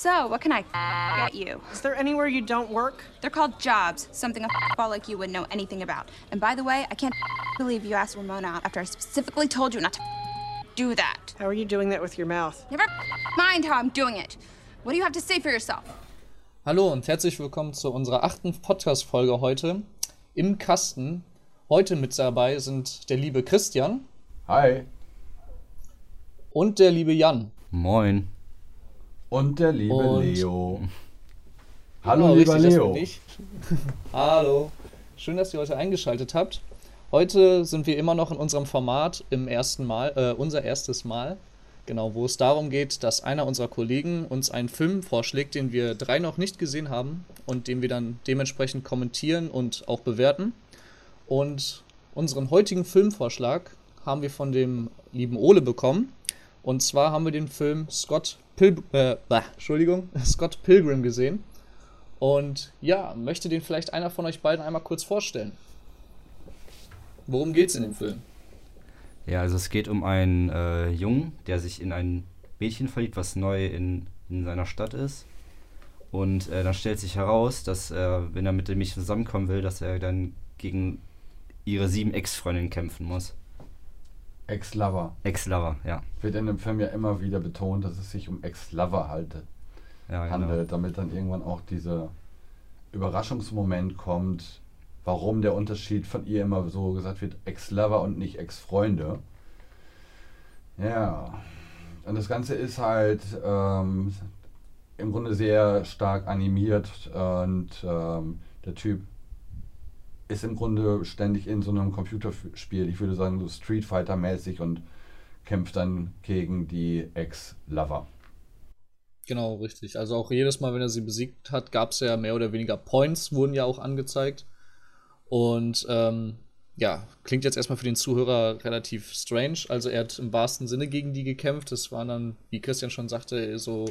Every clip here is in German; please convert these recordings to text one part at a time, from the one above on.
So, what can I get you? Is there anywhere you don't work? They're called jobs, something a ball like you wouldn't know anything about. And by the way, I can't believe you asked Ramona out after I specifically told you not to do that. How are you doing that with your mouth? Never mind how I'm doing it. What do you have to say for yourself? Hallo und herzlich willkommen zu unserer achten Podcast-Folge heute im Kasten. Heute mit dabei sind der liebe Christian Hi. und der liebe Jan. Moin. Und der liebe Und- Leo. Hallo, Genau, lieber richtig, Leo. Hallo. Schön, dass ihr heute eingeschaltet habt. Heute sind wir immer noch in unserem Format im ersten Mal, äh, unser erstes Mal. Genau, wo es darum geht, dass einer unserer Kollegen uns einen Film vorschlägt, den wir drei noch nicht gesehen haben und den wir dann dementsprechend kommentieren und auch bewerten. Und unseren heutigen Filmvorschlag haben wir von dem lieben Ole bekommen. Und zwar haben wir den Film Scott, Pil äh, bah, Entschuldigung, Scott Pilgrim gesehen. Und ja, möchte den vielleicht einer von euch beiden einmal kurz vorstellen? Worum geht's in dem Film? Ja, also es geht um einen äh, Jungen, der sich in ein Mädchen verliebt, was neu in, in seiner Stadt ist. Und äh, dann stellt sich heraus, dass er, wenn er mit dem Mädchen zusammenkommen will, dass er dann gegen ihre sieben Ex-Freundinnen kämpfen muss. Ex-Lover. Ex-Lover, ja. Wird in dem Film ja immer wieder betont, dass es sich um Ex-Lover halte, ja genau. handelt, damit dann irgendwann auch dieser Überraschungsmoment kommt, warum der Unterschied von ihr immer so gesagt wird, Ex-Lover und nicht Ex-Freunde. Ja. Und das Ganze ist halt ähm, im Grunde sehr stark animiert und ähm, der Typ ist im Grunde ständig in so einem Computerspiel, ich würde sagen so Street Fighter mäßig und kämpft dann gegen die Ex-Lover. Genau, richtig. Also auch jedes Mal, wenn er sie besiegt hat, gab es ja mehr oder weniger Points, wurden ja auch angezeigt. Und ähm, ja, klingt jetzt erstmal für den Zuhörer relativ strange. Also er hat im wahrsten Sinne gegen die gekämpft. Das waren dann, wie Christian schon sagte, so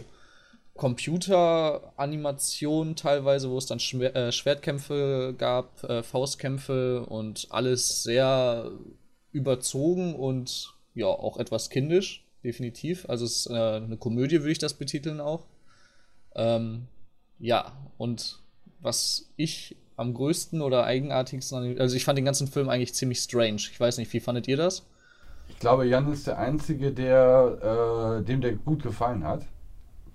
Computeranimationen teilweise, wo es dann Schwer äh, Schwertkämpfe gab, äh, Faustkämpfe und alles sehr überzogen und ja, auch etwas kindisch, definitiv. Also es ist äh, eine Komödie, würde ich das betiteln auch. Ähm, ja, und was ich am größten oder eigenartigsten, also ich fand den ganzen Film eigentlich ziemlich strange. Ich weiß nicht, wie fandet ihr das? Ich glaube, Jan ist der Einzige, der, äh, dem der gut gefallen hat.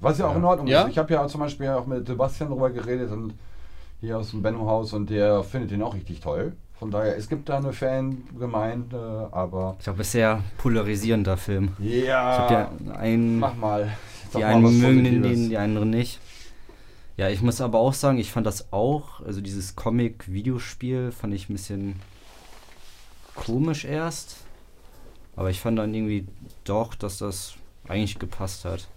Was ja auch in Ordnung Ja? ist. Ich habe ja zum Beispiel auch mit Sebastian darüber geredet und hier aus dem Benno-Haus und der findet den auch richtig toll. Von daher, es gibt da eine Fangemeinde, aber Ich glaube, ist sehr polarisierender Film. Ich ja, habe ja einen, mach mal. Sag die mal einen was mögen Positives. den, die anderen nicht. Ja, ich muss aber auch sagen, ich fand das auch, also dieses Comic-Videospiel fand ich ein bisschen komisch erst. Aber ich fand dann irgendwie doch, dass das eigentlich gepasst hat.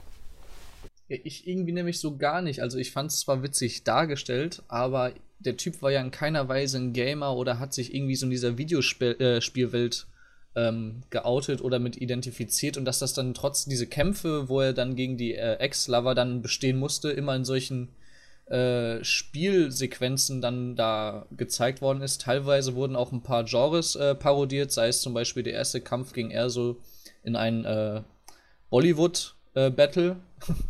Ich irgendwie nämlich so gar nicht. Also ich fand es zwar witzig dargestellt, aber der Typ war ja in keiner Weise ein Gamer oder hat sich irgendwie so in dieser Videospielwelt äh, ähm, geoutet oder mit identifiziert und dass das dann trotz diese Kämpfe, wo er dann gegen die äh, Ex-Lover dann bestehen musste, immer in solchen äh, Spielsequenzen dann da gezeigt worden ist. Teilweise wurden auch ein paar Genres äh, parodiert, sei es zum Beispiel der erste Kampf ging eher so in ein äh, Bollywood-Battle.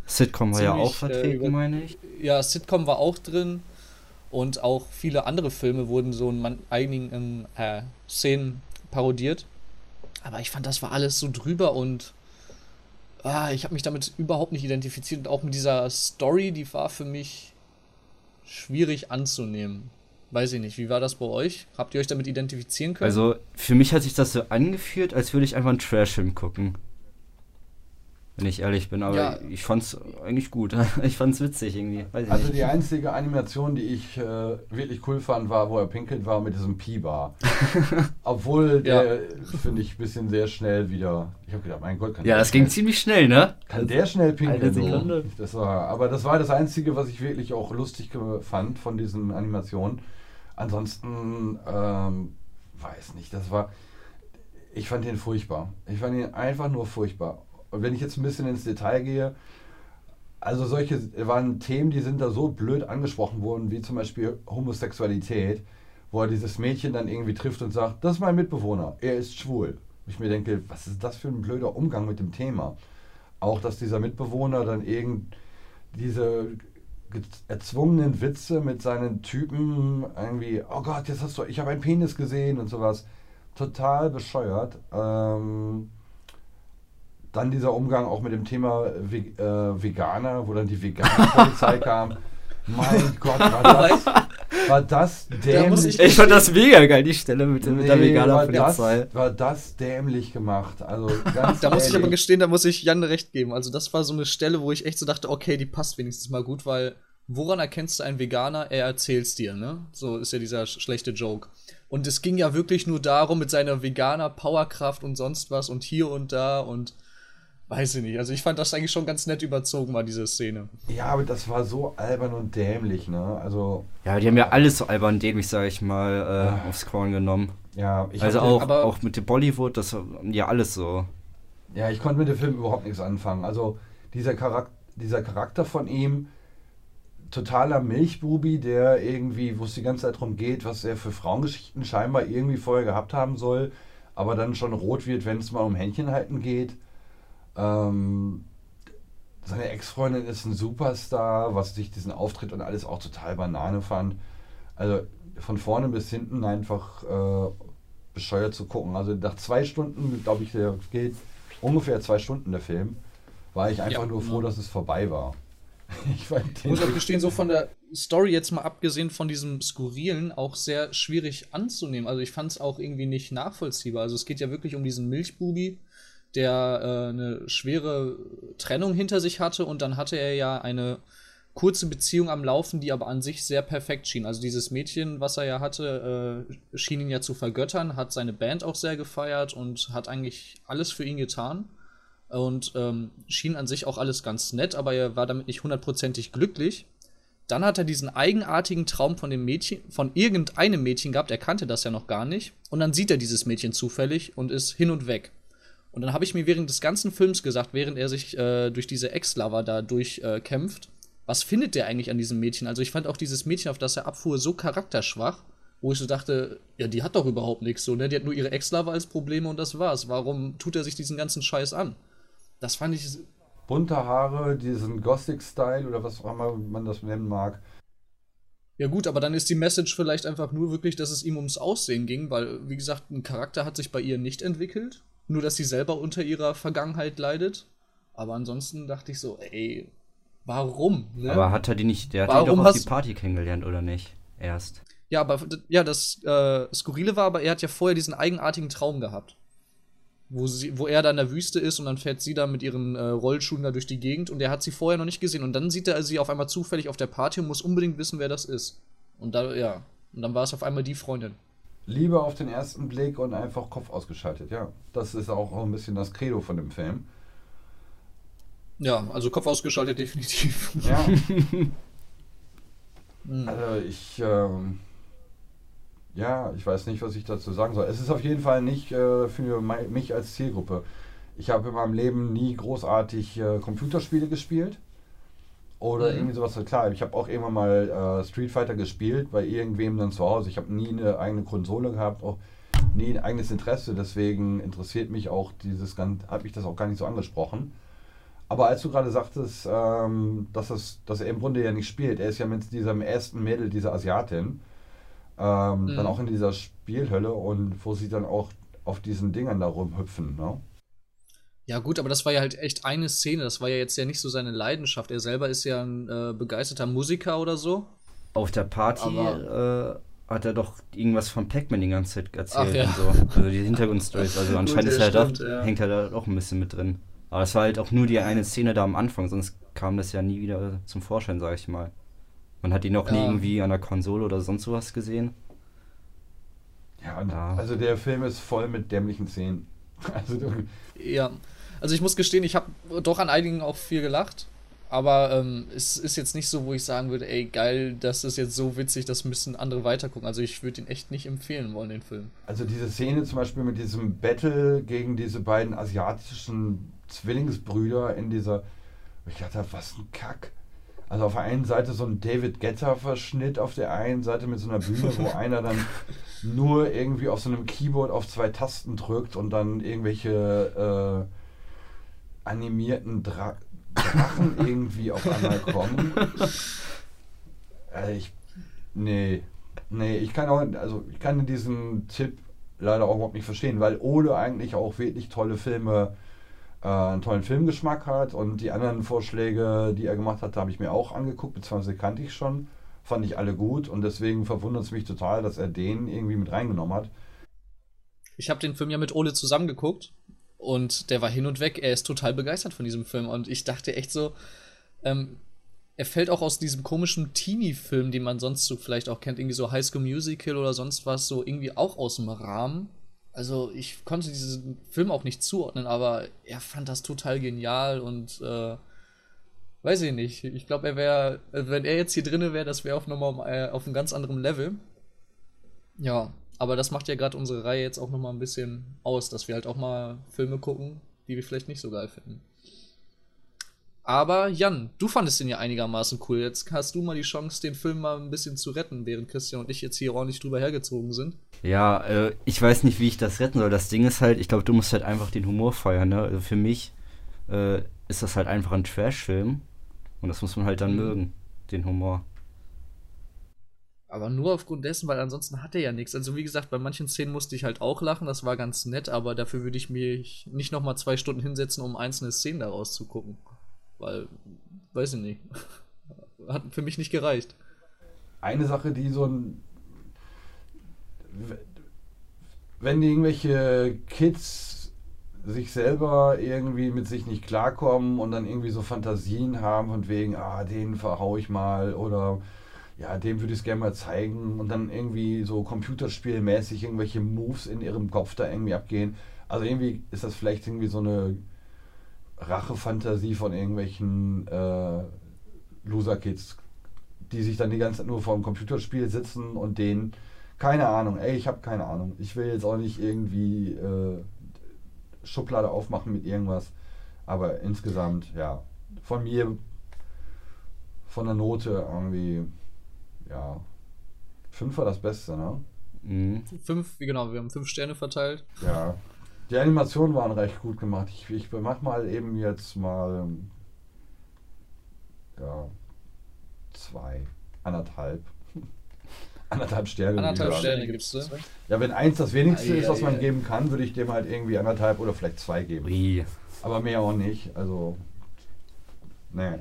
Sitcom war ja auch vertreten, äh, meine ich. ja, Sitcom war auch drin und auch viele andere Filme wurden so in einigen äh, Szenen parodiert. Aber ich fand, das war alles so drüber und ah, ich habe mich damit überhaupt nicht identifiziert und auch mit dieser Story, die war für mich schwierig anzunehmen. Weiß ich nicht, wie war das bei euch? Habt ihr euch damit identifizieren können? Also, für mich hat sich das so angefühlt, als würde ich einfach einen Trash-Film gucken. Wenn ich ehrlich bin, aber Ja. ich fand's eigentlich gut. Ich fand's witzig irgendwie. Also nicht. die einzige Animation, die ich äh, wirklich cool fand, war, wo er pinkelt war mit diesem Pi-Bar. Obwohl der, finde ich, ein bisschen sehr schnell wieder. Ich habe gedacht, mein Gott, kann Ja, der das ging schnell, ziemlich schnell, ne? kann der schnell pinkeln? Eine Sekunde. Das war, aber das war das Einzige, was ich wirklich auch lustig fand von diesen Animationen. Ansonsten, ähm, weiß nicht, das war. Ich fand ihn furchtbar. Ich fand ihn einfach nur furchtbar. Und wenn ich jetzt ein bisschen ins Detail gehe, also solche waren Themen, die sind da so blöd angesprochen worden, wie zum Beispiel Homosexualität, wo er dieses Mädchen dann irgendwie trifft und sagt, das ist mein Mitbewohner, er ist schwul. Ich mir denke, was ist das für ein blöder Umgang mit dem Thema? Auch, dass dieser Mitbewohner dann irgend diese ge- erzwungenen Witze mit seinen Typen irgendwie, oh Gott, jetzt hast du, ich habe einen Penis gesehen und sowas. Total bescheuert. Ähm, dann dieser Umgang auch mit dem Thema Ve äh, Veganer, wo dann die Veganer-Polizei kam. Mein Gott, war das, war das dämlich. muss ich- Ich fand das mega geil, die Stelle mit, dem- mit der Nee, veganer war war das dämlich gemacht. Also ganz Da muss ich aber ehrlich. gestehen, da muss ich Jan recht geben. Also das war so eine Stelle, wo ich echt so dachte, okay, die passt wenigstens mal gut, weil woran erkennst du einen Veganer? Er erzählt's dir, ne? So ist ja dieser sch schlechte Joke. Und es ging ja wirklich nur darum, mit seiner veganer Powerkraft und sonst was und hier und da und weiß ich nicht. Also ich fand das eigentlich schon ganz nett überzogen, war diese Szene. Ja, aber das war so albern und dämlich, ne? Also, Ja, die haben ja alles so albern dämlich, sag ich mal, äh, aufs Korn genommen. ja, ich also auch, aber- auch mit dem Bollywood, das ja alles so. Ja, ich konnte mit dem Film überhaupt nichts anfangen. Also dieser Charakter, dieser Charakter von ihm, totaler Milchbubi, der irgendwie, wo es die ganze Zeit darum geht, was er für Frauengeschichten scheinbar irgendwie vorher gehabt haben soll, aber dann schon rot wird, wenn es mal um Händchen halten geht. Ähm, seine Ex-Freundin ist ein Superstar, was ich diesen Auftritt und alles auch total Banane fand. Also von vorne bis hinten einfach äh, bescheuert zu gucken. Also nach zwei Stunden, glaube ich, der geht ungefähr zwei Stunden der Film, war ich einfach Ja, nur froh, dass es vorbei war. Ich muss auch gestehen, so von der Story jetzt mal abgesehen von diesem Skurrilen auch sehr schwierig anzunehmen. Also ich fand es auch irgendwie nicht nachvollziehbar. Also es geht ja wirklich um diesen Milchbubi, der äh, eine schwere Trennung hinter sich hatte und dann hatte er ja eine kurze Beziehung am Laufen, die aber an sich sehr perfekt schien. Also dieses Mädchen, was er ja hatte, äh, schien ihn ja zu vergöttern, hat seine Band auch sehr gefeiert und hat eigentlich alles für ihn getan und ähm, schien an sich auch alles ganz nett, aber er war damit nicht hundertprozentig glücklich. Dann hat er diesen eigenartigen Traum von dem Mädchen, von irgendeinem Mädchen gehabt, er kannte das ja noch gar nicht. Und dann sieht er dieses Mädchen zufällig und ist hin und weg. Und dann habe ich mir während des ganzen Films gesagt, während er sich äh, durch diese Ex-Lover da durchkämpft, äh, was findet der eigentlich an diesem Mädchen? Also ich fand auch dieses Mädchen, auf das er abfuhr, so charakterschwach, wo ich so dachte, ja, die hat doch überhaupt nichts so, ne? Die hat nur ihre Ex-Lover als Probleme und das war's. Warum tut er sich diesen ganzen Scheiß an? Das fand ich bunte Haare, diesen Gothic-Style oder was auch immer man das nennen mag. Ja gut, aber dann ist die Message vielleicht einfach nur wirklich, dass es ihm ums Aussehen ging, weil, wie gesagt, ein Charakter hat sich bei ihr nicht entwickelt. Nur, dass sie selber unter ihrer Vergangenheit leidet. Aber ansonsten dachte ich so, ey, warum? Ne? Aber hat er die nicht, der hat die doch auf die Party kennengelernt, oder nicht? Erst. ja, aber ja, das äh, Skurrile war, aber er hat ja vorher diesen eigenartigen Traum gehabt. Wo, sie, wo er da in der Wüste ist und dann fährt sie da mit ihren äh, Rollschuhen da durch die Gegend und er hat sie vorher noch nicht gesehen. Und dann sieht er sie auf einmal zufällig auf der Party und muss unbedingt wissen, wer das ist. Und da, ja. Und dann war es auf einmal die Freundin. Liebe auf den ersten Blick und einfach Kopf ausgeschaltet, ja. Das ist auch ein bisschen das Credo von dem Film. Ja, also Kopf ausgeschaltet definitiv. Ja. Hm. Also ich, ähm, ja, ich weiß nicht, was ich dazu sagen soll. Es ist auf jeden Fall nicht äh, für mich als Zielgruppe. Ich habe in meinem Leben nie großartig äh, Computerspiele gespielt. Oder Mhm. irgendwie sowas. Klar, ich habe auch irgendwann mal äh, Street Fighter gespielt, bei irgendwem dann zu Hause. Ich habe nie eine eigene Konsole gehabt, auch nie ein eigenes Interesse. Deswegen interessiert mich auch dieses Ganze, habe ich das auch gar nicht so angesprochen. Aber als du gerade sagtest, ähm, dass, es, dass er im Grunde ja nicht spielt, er ist ja mit diesem ersten Mädel, dieser Asiatin, ähm, Mhm. dann auch in dieser Spielhölle und wo sie dann auch auf diesen Dingern da rumhüpfen. Ne? Ja, gut, aber das war ja halt echt eine Szene. Das war ja jetzt ja nicht so seine Leidenschaft. Er selber ist ja ein äh, begeisterter Musiker oder so. Auf der Party äh, hat er doch irgendwas von Pac-Man die ganze Zeit erzählt Ach ja. und so. Also die Hintergrundstories. Also anscheinend Gut, ist er da, stimmt, ja. hängt er da auch ein bisschen mit drin. Aber es war halt auch nur die eine Szene da am Anfang, sonst kam das ja nie wieder zum Vorschein, sag ich mal. Man hat ihn auch nie Ja. irgendwie an der Konsole oder sonst sowas gesehen. Ja, also der Film ist voll mit dämlichen Szenen. Also Ja. Also ich muss gestehen, ich habe doch an einigen auch viel gelacht. Aber ähm, es ist jetzt nicht so, wo ich sagen würde, ey, geil, das ist jetzt so witzig, das müssen andere weitergucken. Also ich würde ihn echt nicht empfehlen wollen, den Film. Also diese Szene zum Beispiel mit diesem Battle gegen diese beiden asiatischen Zwillingsbrüder in dieser, ich dachte, was ein Kack. Also auf der einen Seite so ein David Guetta-Verschnitt, auf der einen Seite mit so einer Bühne, wo einer dann nur irgendwie auf so einem Keyboard auf zwei Tasten drückt und dann irgendwelche äh, animierten Dra Drachen irgendwie auf einmal kommen. Also ich. Nee. Nee, ich kann auch, also ich kann diesen Tipp leider auch überhaupt nicht verstehen, weil Ole eigentlich auch wirklich tolle Filme, äh, einen tollen Filmgeschmack hat und die anderen Vorschläge, die er gemacht hat, habe ich mir auch angeguckt, beziehungsweise kannte ich schon, fand ich alle gut und deswegen verwundert es mich total, dass er den irgendwie mit reingenommen hat. Ich habe den Film ja mit Ole zusammengeguckt und der war hin und weg. Er ist total begeistert von diesem Film und ich dachte echt so, ähm, er fällt auch aus diesem komischen Teenie-Film, den man sonst so vielleicht auch kennt, irgendwie so High School Musical oder sonst was, so irgendwie auch aus dem Rahmen. Also ich konnte diesen Film auch nicht zuordnen, aber er fand das total genial und äh, weiß ich nicht. Ich glaube, er wäre, wenn er jetzt hier drinne wäre, das wäre auf nochmal äh, auf einem ganz anderen Level. Ja, aber das macht ja gerade unsere Reihe jetzt auch nochmal ein bisschen aus, dass wir halt auch mal Filme gucken, die wir vielleicht nicht so geil finden. Aber Jan, du fandest den ja einigermaßen cool. Jetzt hast du mal die Chance, den Film mal ein bisschen zu retten, während Christian und ich jetzt hier ordentlich drüber hergezogen sind. Ja, äh, ich weiß nicht, wie ich das retten soll. Das Ding ist halt, ich glaube, du musst halt einfach den Humor feiern. Ne? Also für mich äh, ist das halt einfach ein Trash-Film. Und das muss man halt dann mhm. mögen, den Humor. Aber nur aufgrund dessen, weil ansonsten hat er ja nichts. Also wie gesagt, bei manchen Szenen musste ich halt auch lachen, das war ganz nett, aber dafür würde ich mich nicht nochmal zwei Stunden hinsetzen, um einzelne Szenen daraus zu gucken. Weil, weiß ich nicht. Hat für mich nicht gereicht. Eine Sache, die so ein. Wenn irgendwelche Kids sich selber irgendwie mit sich nicht klarkommen und dann irgendwie so Fantasien haben von wegen, ah, den verhau ich mal oder ja, dem würde ich es gerne mal zeigen und dann irgendwie so computerspielmäßig irgendwelche Moves in ihrem Kopf da irgendwie abgehen. Also irgendwie ist das vielleicht irgendwie so eine Rachefantasie von irgendwelchen äh, Loser-Kids, die sich dann die ganze Zeit nur vor dem Computerspiel sitzen und denen, keine Ahnung, ey, ich habe keine Ahnung. Ich will jetzt auch nicht irgendwie äh, Schublade aufmachen mit irgendwas, aber insgesamt, ja, von mir, von der Note irgendwie, ja, fünf war das Beste, ne? Mhm. Fünf, genau, wir haben fünf Sterne verteilt. Ja, die Animationen waren recht gut gemacht. Ich, ich mach mal eben jetzt mal ja, zwei, anderthalb. anderthalb Sterne. Anderthalb Sterne gibst du? Ja, wenn eins das wenigste ah, ist, was man ja. geben kann, würde ich dem halt irgendwie anderthalb oder vielleicht zwei geben. Wie? Aber mehr auch nicht. Also, nee.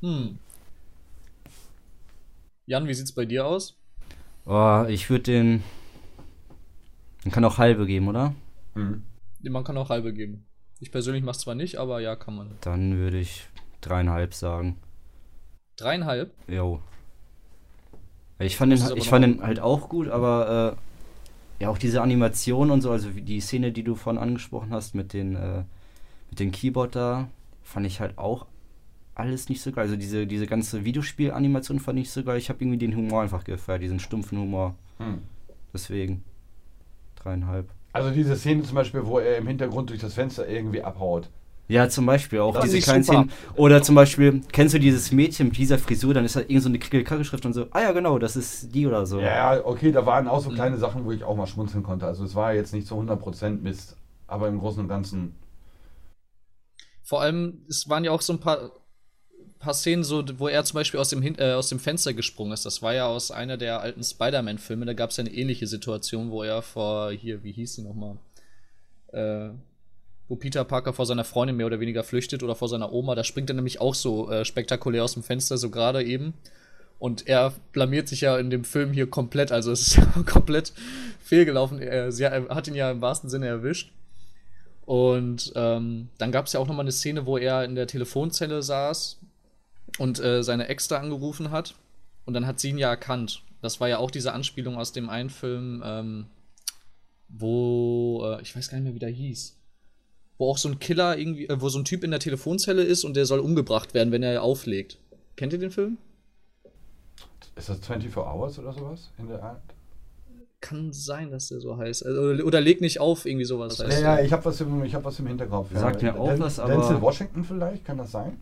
Hm. Jan, wie sieht's bei dir aus? Oh, ich würde den. Man kann auch halbe geben, oder? Mhm. Man kann auch halbe geben. Ich persönlich mache es zwar nicht, aber ja, kann man. Dann würde ich dreieinhalb sagen. Dreieinhalb? Jo. Ich fand, den, ich fand den halt auch gut, aber äh, ja, auch diese Animation und so, also die Szene, die du vorhin angesprochen hast mit den, äh, mit dem Keyboard da, fand ich halt auch alles nicht so geil. Also diese, diese ganze Videospielanimation fand ich so geil. Ich habe irgendwie den Humor einfach gefeiert, diesen stumpfen Humor. Hm. Deswegen dreieinhalb. Also diese Szene zum Beispiel, wo er im Hintergrund durch das Fenster irgendwie abhaut. Ja, zum Beispiel auch das diese kleinen Szenen. Oder zum Beispiel, kennst du dieses Mädchen mit dieser Frisur, dann ist da irgend so eine Krickelkacke-Schrift und so, ah ja, genau, das ist die oder so. Ja, okay, da waren auch so mhm. kleine Sachen, wo ich auch mal schmunzeln konnte. Also es war jetzt nicht zu 100% Mist, aber im Großen und Ganzen. Vor allem, es waren ja auch so ein paar paar Szenen, so, wo er zum Beispiel aus dem, äh, aus dem Fenster gesprungen ist. Das war ja aus einer der alten Spider-Man-Filme. Da gab es ja eine ähnliche Situation, wo er vor, hier, wie hieß sie nochmal? Äh, wo Peter Parker vor seiner Freundin mehr oder weniger flüchtet oder vor seiner Oma. Da springt er nämlich auch so äh, spektakulär aus dem Fenster, so gerade eben. Und er blamiert sich ja in dem Film hier komplett. Also es ist ja komplett fehlgelaufen. Er, sie hat ihn ja im wahrsten Sinne erwischt. Und ähm, dann gab es ja auch nochmal eine Szene, wo er in der Telefonzelle saß und äh, seine Ex da angerufen hat. Und dann hat sie ihn ja erkannt. Das war ja auch diese Anspielung aus dem einen Film, ähm, wo, äh, ich weiß gar nicht mehr, wie der hieß. Wo auch so ein Killer irgendwie, äh, wo so ein Typ in der Telefonzelle ist und der soll umgebracht werden, wenn er auflegt. Kennt ihr den Film? Ist das 24 Hours oder sowas in der Art? Kann sein, dass der so heißt. Also, oder, oder leg nicht auf, irgendwie sowas. Ja, ja, ich habe was, im, hab was im Hinterkopf. Sagt ja. mir auch was, aber. Denzel Washington vielleicht, kann das sein?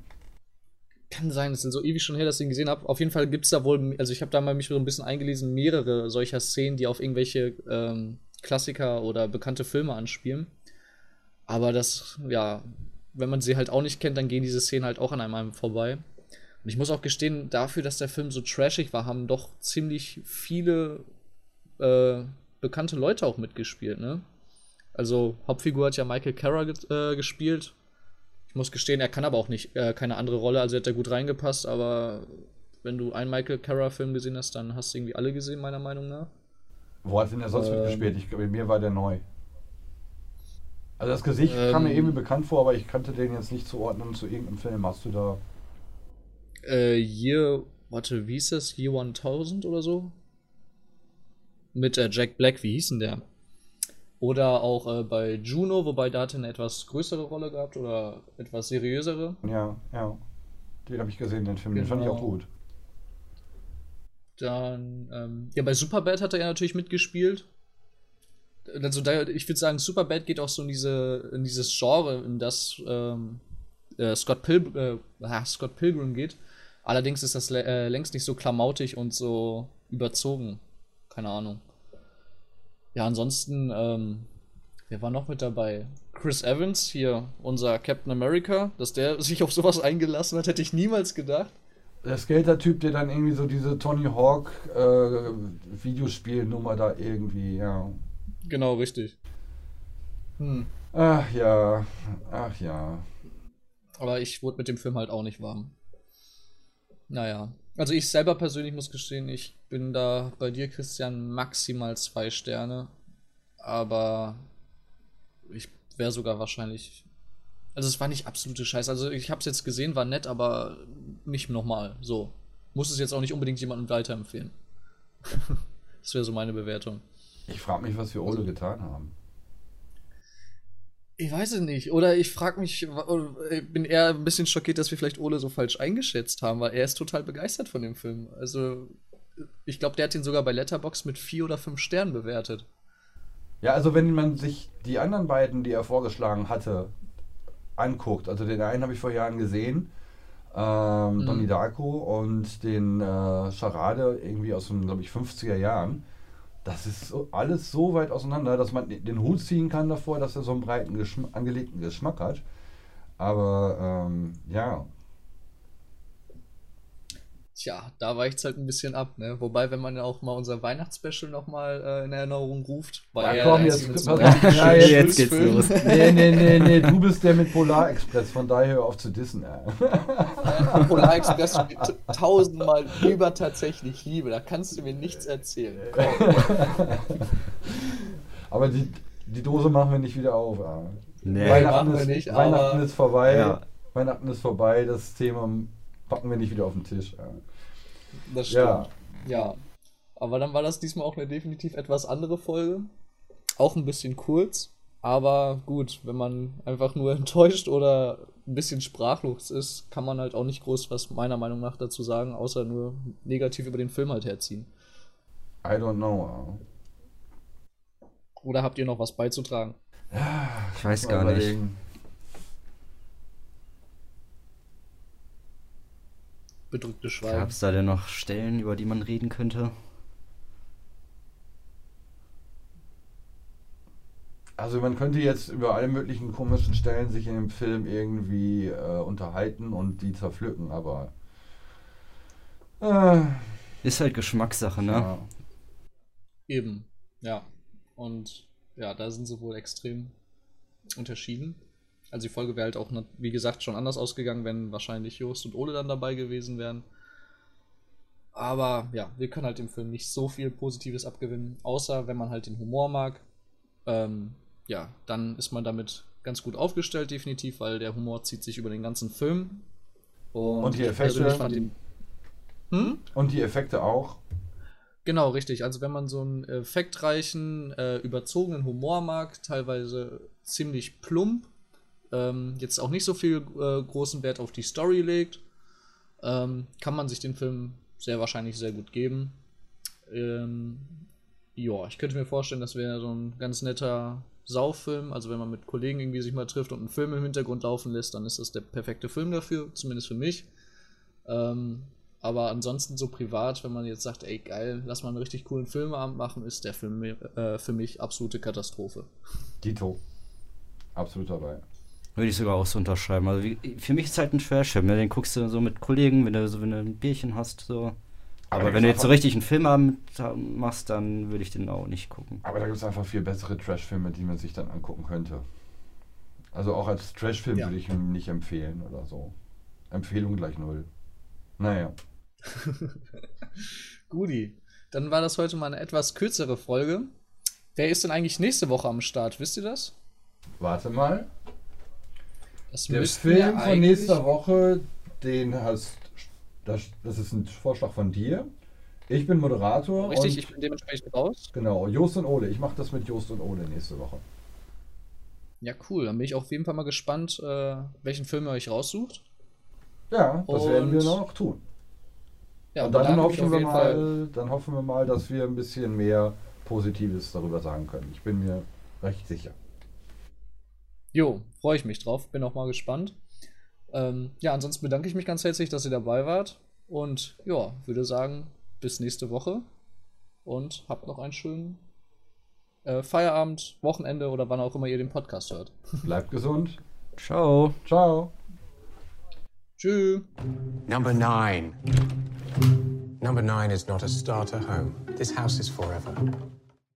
Kann sein, es sind so ewig schon her, dass ich ihn gesehen habe. Auf jeden Fall gibt es da wohl, also ich habe da mal mich so ein bisschen eingelesen, mehrere solcher Szenen, die auf irgendwelche ähm, Klassiker oder bekannte Filme anspielen. Aber das, ja, wenn man sie halt auch nicht kennt, dann gehen diese Szenen halt auch an einem vorbei. Und ich muss auch gestehen, dafür, dass der Film so trashig war, haben doch ziemlich viele äh, bekannte Leute auch mitgespielt, ne? Also, Hauptfigur hat ja Michael Carra äh, gespielt. Ich muss gestehen, er kann aber auch nicht äh, keine andere Rolle, also hat er gut reingepasst, aber wenn du einen Michael Carra-Film gesehen hast, dann hast du irgendwie alle gesehen, meiner Meinung nach. Wo hat denn der sonst Ähm. mitgespielt? Ich glaube, mir war der neu. Also das Gesicht Ähm. kam mir irgendwie bekannt vor, aber ich kannte den jetzt nicht zuordnen zu irgendeinem Film. Hast du da. Äh, Year, warte, wie hieß das? Year 1000 oder so? Mit äh, Jack Black, wie hieß denn der? Oder auch äh, bei Juno, wobei da hat er eine etwas größere Rolle gehabt oder etwas seriösere. Ja, ja. Den habe ich gesehen, den Film. Den fand ich auch Genau. gut. Dann, ähm, ja, bei Superbad hat er ja natürlich mitgespielt. Also, da, ich würde sagen, Superbad geht auch so in, diese, in dieses Genre, in das ähm, äh, Scott, Pil äh, ah, Scott Pilgrim geht. Allerdings ist das äh, längst nicht so klamautig und so überzogen. Keine Ahnung. Ja, ansonsten, ähm, wer war noch mit dabei? Chris Evans, hier, unser Captain America, dass der sich auf sowas eingelassen hat, hätte ich niemals gedacht. Der Skater-Typ, der dann irgendwie so diese Tony Hawk äh, Videospielnummer da irgendwie, ja. Genau, richtig. Hm. Ach ja, ach ja. Aber ich wurde mit dem Film halt auch nicht warm. Naja. Also ich selber persönlich muss gestehen, ich bin da bei dir, Christian, maximal zwei Sterne. Aber ich wäre sogar wahrscheinlich. Also es war nicht absolute Scheiße. Also ich habe es jetzt gesehen, war nett, aber nicht nochmal. So. Muss es jetzt auch nicht unbedingt jemandem weiterempfehlen. das wäre so meine Bewertung. Ich frage mich, was wir Ole getan haben. Ich weiß es nicht. Oder ich frage mich, ich bin eher ein bisschen schockiert, dass wir vielleicht Ole so falsch eingeschätzt haben, weil er ist total begeistert von dem Film. Also, ich glaube, der hat ihn sogar bei Letterbox mit vier oder fünf Sternen bewertet. Ja, also wenn man sich die anderen beiden, die er vorgeschlagen hatte, anguckt, also den einen habe ich vor Jahren gesehen, ähm, Mhm. Donnie Darko und den äh, Charade irgendwie aus den, glaube ich, 50er Jahren. Das ist so, alles so weit auseinander, dass man den Hut ziehen kann davor, dass er so einen breiten, Geschm angelegten Geschmack hat. Aber ähm, ja, Tja, da weicht es halt ein bisschen ab, ne? Wobei, wenn man ja auch mal unser Weihnachtsspecial nochmal äh, in Erinnerung ruft, war Ja, komm, jetzt- pass auf. Ja, jetzt- jetzt geht's los. nee, nee, nee, nee, du bist der mit Polar Express, von daher hör auf zu dissen. Ja. Polar Express spielt tausendmal über tatsächlich Liebe. Da kannst du mir nichts erzählen. Aber die, die Dose machen wir nicht wieder auf. Ja. Nee. Weihnachten, machen wir ist, nicht, Weihnachten aber- ist vorbei. Ja. Weihnachten ist vorbei. Das Thema packen wir nicht wieder auf den Tisch. Ja. Das stimmt. Ja. Ja. Aber dann war das diesmal auch eine definitiv etwas andere Folge. Auch ein bisschen kurz. Aber gut, wenn man einfach nur enttäuscht oder ein bisschen sprachlos ist, kann man halt auch nicht groß was meiner Meinung nach dazu sagen, außer nur negativ über den Film halt herziehen. I don't know. Oder habt ihr noch was beizutragen? Ich weiß gar nicht. überlegen. Bedrückte Schweigen. Gab es da denn noch Stellen, über die man reden könnte? Also man könnte jetzt über alle möglichen komischen Stellen sich in dem Film irgendwie äh, unterhalten und die zerpflücken, aber äh, Ist halt Geschmackssache, ne? ja. Eben, ja. Und ja, da sind sie wohl extrem unterschieden. Also die Folge wäre halt auch, wie gesagt, schon anders ausgegangen, wenn wahrscheinlich Jost und Ole dann dabei gewesen wären. Aber ja, wir können halt dem Film nicht so viel Positives abgewinnen, außer wenn man halt den Humor mag. Ähm, ja, dann ist man damit ganz gut aufgestellt, definitiv, weil der Humor zieht sich über den ganzen Film. Und die ich Effekte? ihn. Hm? Und die Effekte auch. Genau, richtig. Also wenn man so einen effektreichen, äh, überzogenen Humor mag, teilweise ziemlich plump, ähm, jetzt auch nicht so viel äh, großen Wert auf die Story legt, ähm, kann man sich den Film sehr wahrscheinlich sehr gut geben. Ähm, ja, ich könnte mir vorstellen, das wäre so ein ganz netter Sauffilm. Also wenn man mit Kollegen irgendwie sich mal trifft und einen Film im Hintergrund laufen lässt, dann ist das der perfekte Film dafür, zumindest für mich. Ähm, aber ansonsten so privat, wenn man jetzt sagt, ey geil, lass mal einen richtig coolen Filmabend machen, ist der Film äh, für mich absolute Katastrophe. Dito. Absolut dabei. Würde ich sogar auch so unterschreiben. Also wie, für mich ist halt ein Trashfilm. Ne? Den guckst du so mit Kollegen, wenn du so wenn du ein Bierchen hast. So. Aber, da wenn du jetzt so richtig einen Film haben, machst, dann würde ich den auch nicht gucken. Aber da gibt es einfach viel bessere Trash-Filme, die man sich dann angucken könnte. Also auch als Trash-Film Ja. würde ich ihn nicht empfehlen oder so. Empfehlung gleich null. Naja. Guti. Dann war das heute mal eine etwas kürzere Folge. Wer ist denn eigentlich nächste Woche am Start? Wisst ihr das? Warte mal. Das Der Film von nächster Woche, den hast. Das, das ist ein Vorschlag von dir. Ich bin Moderator. Richtig, und, ich bin dementsprechend raus. Genau, Jost und Ole. Ich mache das mit Jost und Ole nächste Woche. Ja, cool. Dann bin ich auf jeden Fall mal gespannt, äh, welchen Film ihr euch raussucht. Ja, das werden wir Und- noch tun. Ja, und dann hoffen, wir mal, Fall- dann hoffen wir mal, dass wir ein bisschen mehr Positives darüber sagen können. Ich bin mir recht sicher. Jo, freue ich mich drauf. Bin auch mal gespannt. Ähm, ja, ansonsten bedanke ich mich ganz herzlich, dass ihr dabei wart. Und ja, würde sagen, bis nächste Woche. Und habt noch einen schönen äh, Feierabend, Wochenende oder wann auch immer ihr den Podcast hört. Bleibt gesund. Ciao. Ciao. Tschüss. Number nine. Number nine is not a starter home. This house is forever.